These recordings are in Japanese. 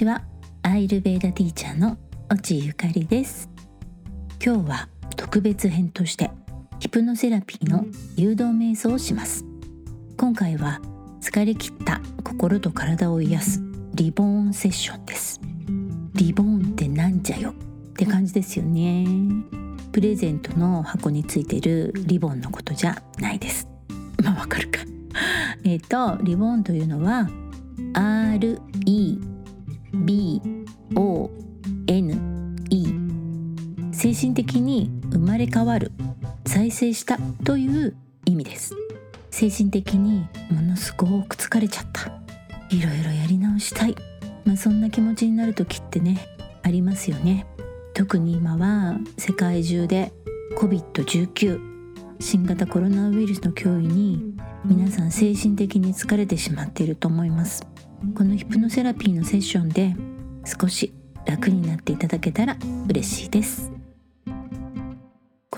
ちはアイルベーダティーチャーの越智ゆかりです。今日は特別編としてヒプノセラピーの誘導瞑想をします。今回は疲れ切った心と体を癒すリボーンセッションです。リボーンってなんじゃよ？って感じですよね。プレゼントの箱についてるリボンのことじゃないです。まあわかるか。えっとリボンというのは RE れ変わる再生したという意味です。精神的にものすごく疲れちゃった。いろいろやり直したい。まあそんな気持ちになる時ってねありますよね。特に今は世界中で COVID-19 新型コロナウイルスの脅威に皆さん精神的に疲れてしまっていると思います。このヒプノセラピーのセッションで少し楽になっていただけたら嬉しいです。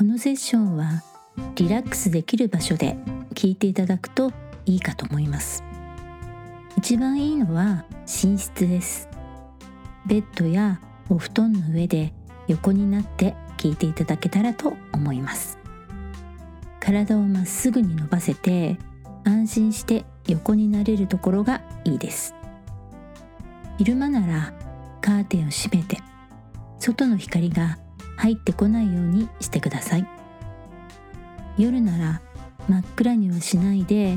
このセッションはリラックスできる場所で聞いていただくといいかと思います。一番いいのは寝室です。ベッドやお布団の上で横になって聞いていただけたらと思います。体をまっすぐに伸ばせて安心して横になれるところがいいです。昼間ならカーテンを閉めて外の光が入ってこないようにしてください。夜なら真っ暗にはしないで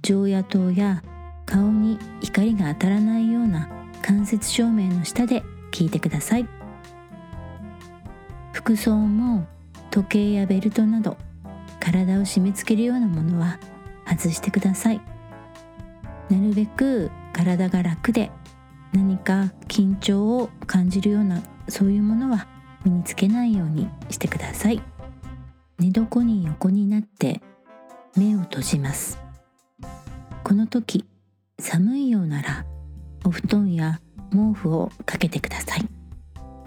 常夜灯や顔に光が当たらないような間接照明の下で聞いてください。服装も時計やベルトなど体を締め付けるようなものは外してください。なるべく体が楽で何か緊張を感じるようなそういうものは身につけないようにしてください。寝床に横になって目を閉じます。この時寒いようならお布団や毛布をかけてください。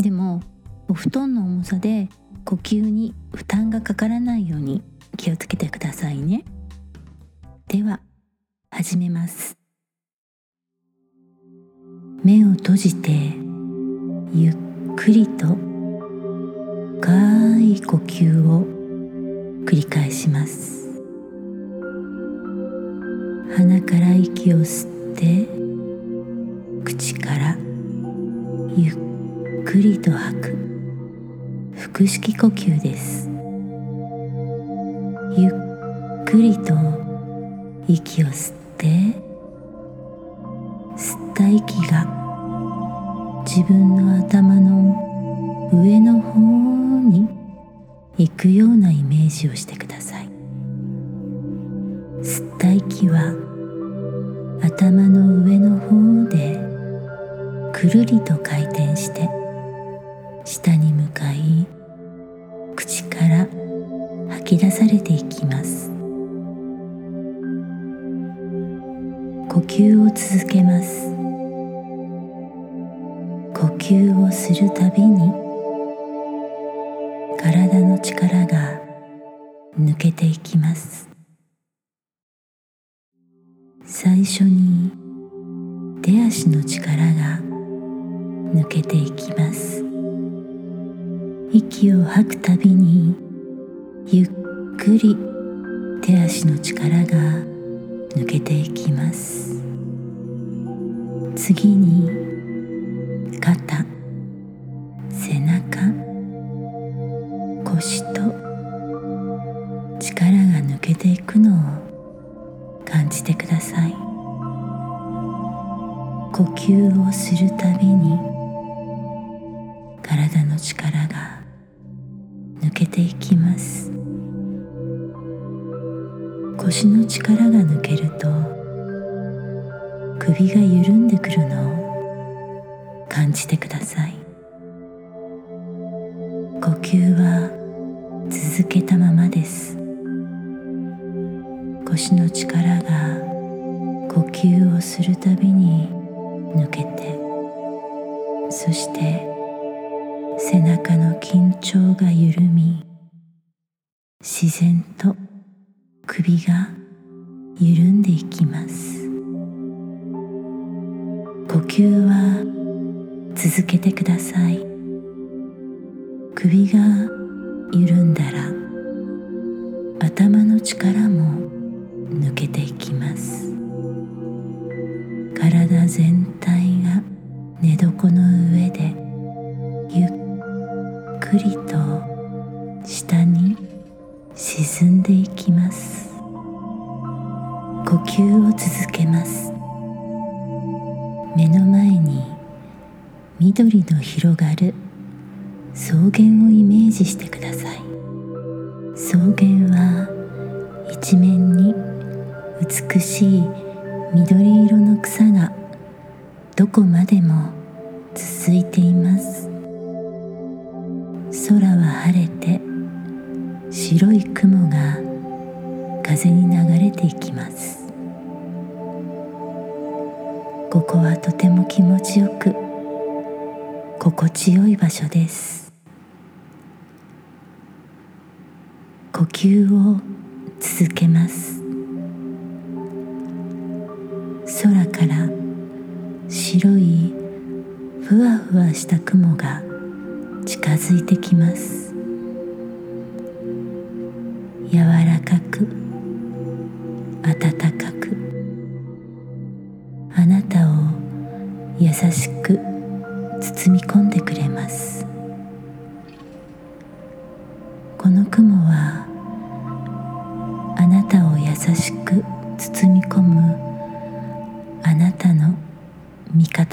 でもお布団の重さで呼吸に負担がかからないように気をつけてくださいね。では始めます。目を閉じてゆっくりと深い呼吸を繰り返します。鼻から息を吸って口からゆっくりと吐く。腹式呼吸です。ゆっくりと息を吸って吸った息が自分の頭の上の方に行くようなイメージをしてください。吸った息は頭の上の方でくるりと回転して下に向かい口から吐き出されていきます。呼吸を続けます。呼吸をするたびに力が抜けていきます。最初に手足の力が抜けていきます。息を吐くたびにゆっくり手足の力が抜けていきます。次に肩。吸は続けたままです。腰の力が呼吸をするたびに抜けてそして背中の緊張が緩み自然と首が緩んでいきます。呼吸は続けてください。首が緩んだら頭の力も抜けていきます。体全体が寝床の上でゆっくりと下に沈んでいきます。呼吸を続けます。目の前に緑の広がる草原をイメージしてください。草原は一面に美しい緑色の草がどこまでも続いています。空は晴れて白い雲が風に流れていきます。ここはとても気持ちよく心地よい場所です呼吸を続けます。空から白いふわふわした雲が近づいてきます。柔らかく暖かくあなたを優しく包み込んでくれます。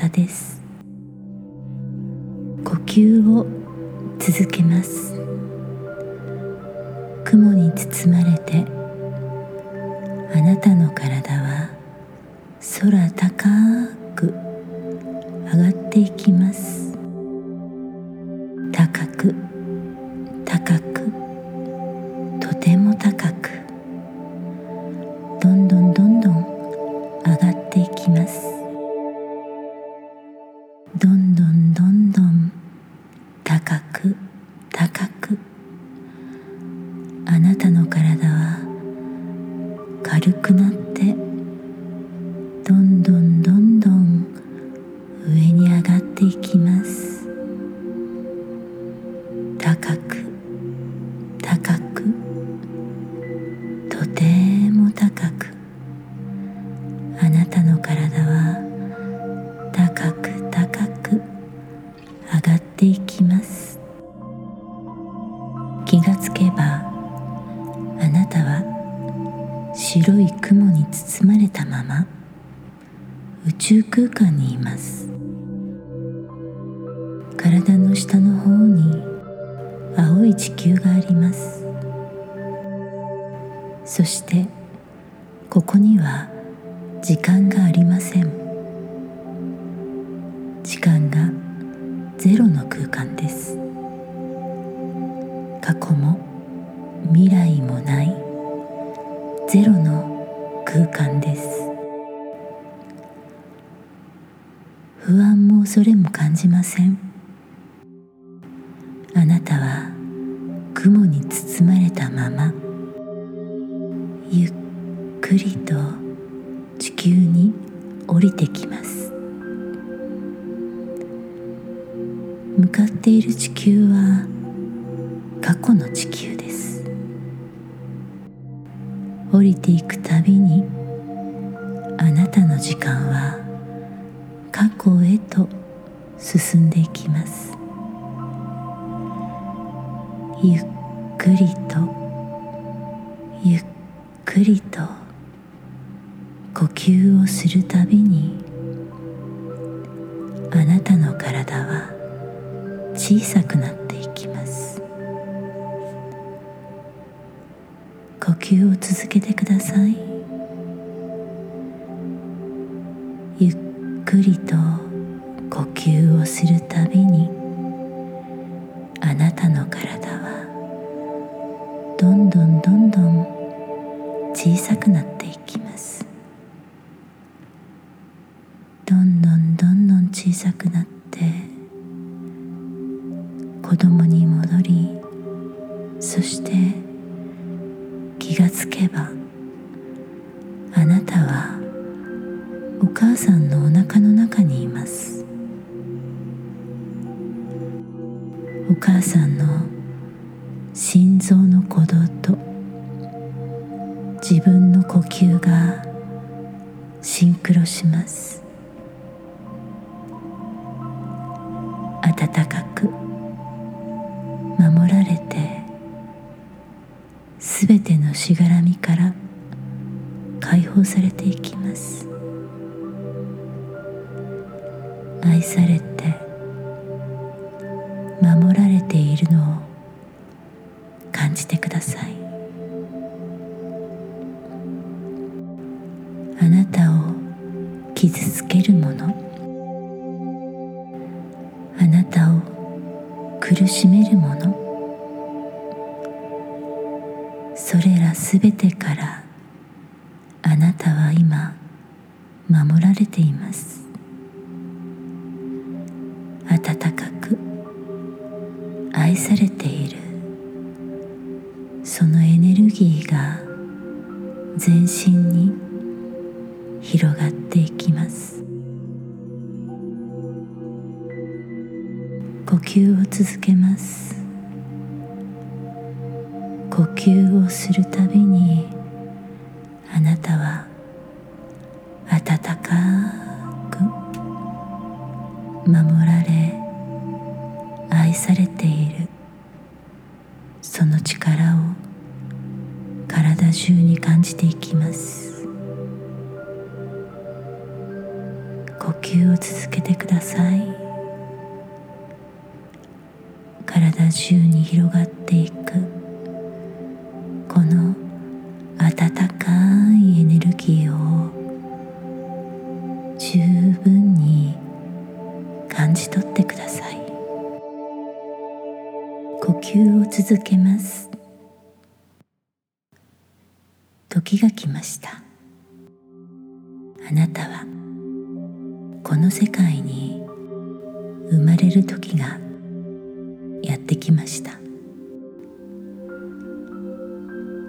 方です。呼吸を続けます。雲に包まれてあなたの体は空高い地球があります。そしてここには時間がありません。時間がゼロの空間です。過去も未来もないゼロの空間です。不安も恐れも感じません。あなたは雲に包まれたままゆっくりと地球に降りてきます。向かっている地球は過去の地球です。降りていくたびにあなたの時間は過去へと進んでいきます。ゆっくりとゆっくりと呼吸をするたびにあなたの体は小さくなっていきます。呼吸を続けてください。ゆっくりと呼吸をするたびにあなたの体はどんどんどん小さくなっていきます。どんどんどんどん小さくなって子供に戻りそして気がつけばあなたはお母さんのお腹の中にいます。お母さんのします。暖かく守られてすべてのしがらみから解放されていきます。愛されて守られているのを感じてください。傷つけるもの。あなたを苦しめるもの。それらすべてからあなたは今守られています。温かく愛されている。そのエネルギーがている。その力を体中に感じていきます。呼吸を続けてください。体中に広がっていく。この温かいエネルギーを十分に感じ取ってください。続けます。時が来ました。あなたはこの世界に生まれる時がやってきました。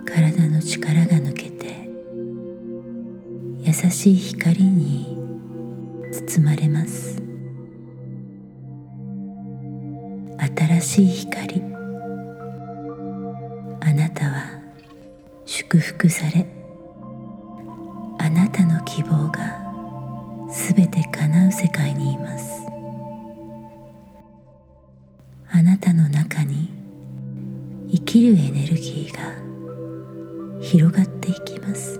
体の力が抜けて優しい光に包まれます。新しい光。祝福されあなたの希望がすべて叶う世界にいます。あなたの中に生きるエネルギーが広がっていきます。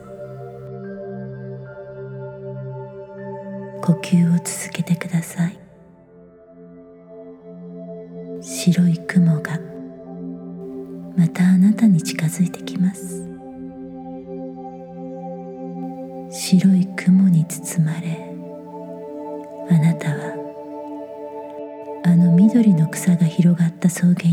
呼吸を続けてください。白い雲がまたあなたに近づいてきます。白い雲に包まれあなたはあの緑の草が広がった草原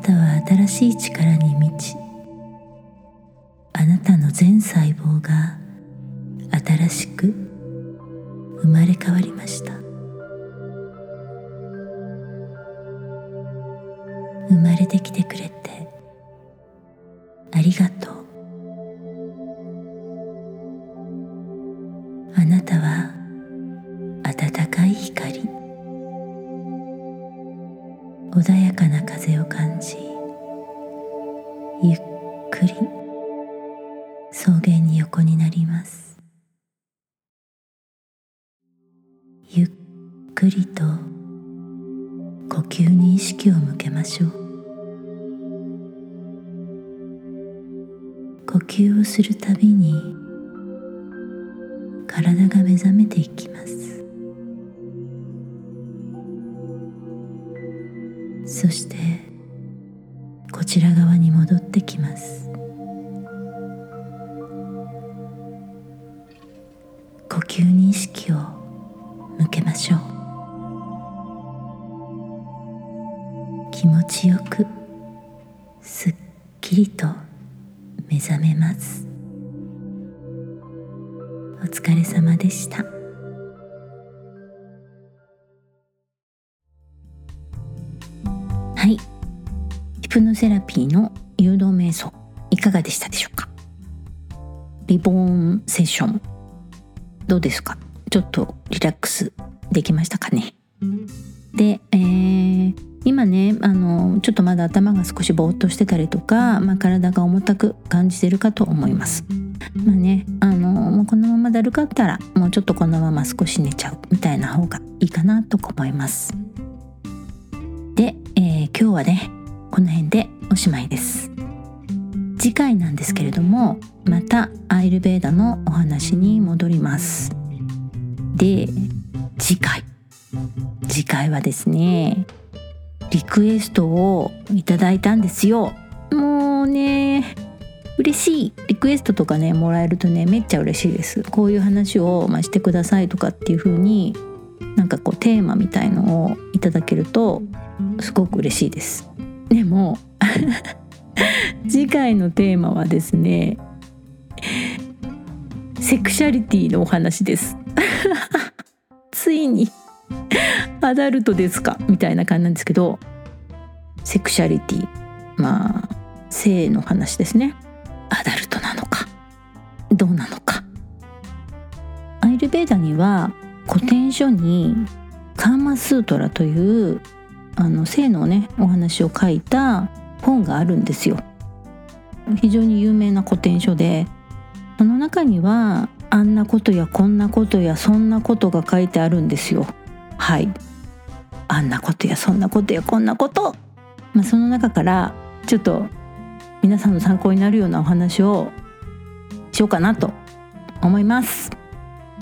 たは新しい力に満ちあなたの全細胞が新しく生まれ変わりました。生まれてきてくれてありがとう。ゆっくり。草原に横になります。ゆっくりと呼吸に意識を向けましょう。呼吸をするたびに体が目覚めていきます。吸に意識を向けましょう。気持ちよくすっきりと目覚めます。お疲れ様でした。はい。ヒプノセラピーの誘導瞑想いかがでしたでしょうか？リボーンセッション。どうですか？ちょっとリラックスできましたかね？で、えー、今ねあのちょっとまだ頭が少しぼーっとしてたりとか、まあ、体が重たく感じてるかと思います。まあねあのもうこのままだるかったらもうちょっとこのまま少し寝ちゃうみたいな方がいいかなと思います。で、えー、今日はねこの辺でおしまいです。次回なんですけれどもまたアイルベーダのお話に戻ります。で次回。次回はですねリクエストをいただいたんですよ。もうね嬉しい。リクエストとかねもらえるとねめっちゃ嬉しいです。こういう話を、まあ、してくださいとかっていう風になんかこうテーマみたいのをいただけるとすごく嬉しいです。でも次回のテーマはですねセクシャリティのお話です。ついにアダルトですか？みたいな感じなんですけどセクシャリティ。まあ性の話ですね。アダルトなのかどうなのか。アイルベーダには古典書にカーマスートラというあの性のねお話を書いた本があるんですよ。非常に有名な古典書でその中にはあんなことやこんなことやそんなことが書いてあるんですよ。はい。あんなことやそんなことやこんなこと、まあ、その中からちょっと皆さんの参考になるようなお話をしようかなと思います。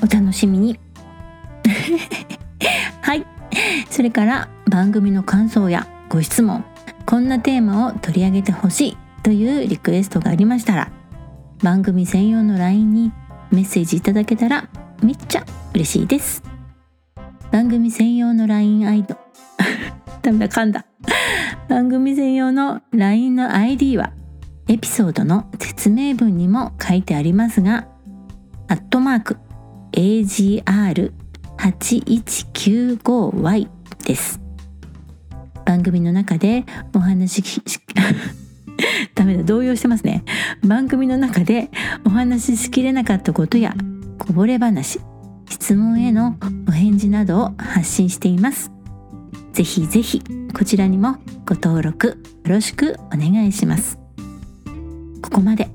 お楽しみに。はい。それから番組の感想やご質問こんなテーマを取り上げてほしい。というリクエストがありましたら番組専用の LINE にメッセージいただけたらめっちゃ嬉しいです。番組専用の LINE アイド。ダメだ噛んだ。番組専用の LINE の ID はエピソードの説明文にも書いてありますがアットマーク AGR8195Y です。番組の中でお話し ダメだ動揺してますね。番組の中でお話ししきれなかったことやこぼれ話質問へのお返事などを発信しています。ぜひぜひこちらにもご登録よろしくお願いします。ここまで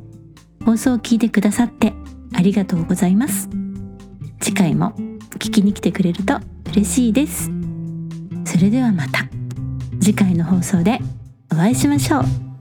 放送を聞いてくださってありがとうございます。次回も聞きに来てくれると嬉しいです。それではまた。次回の放送でお会いしましょう。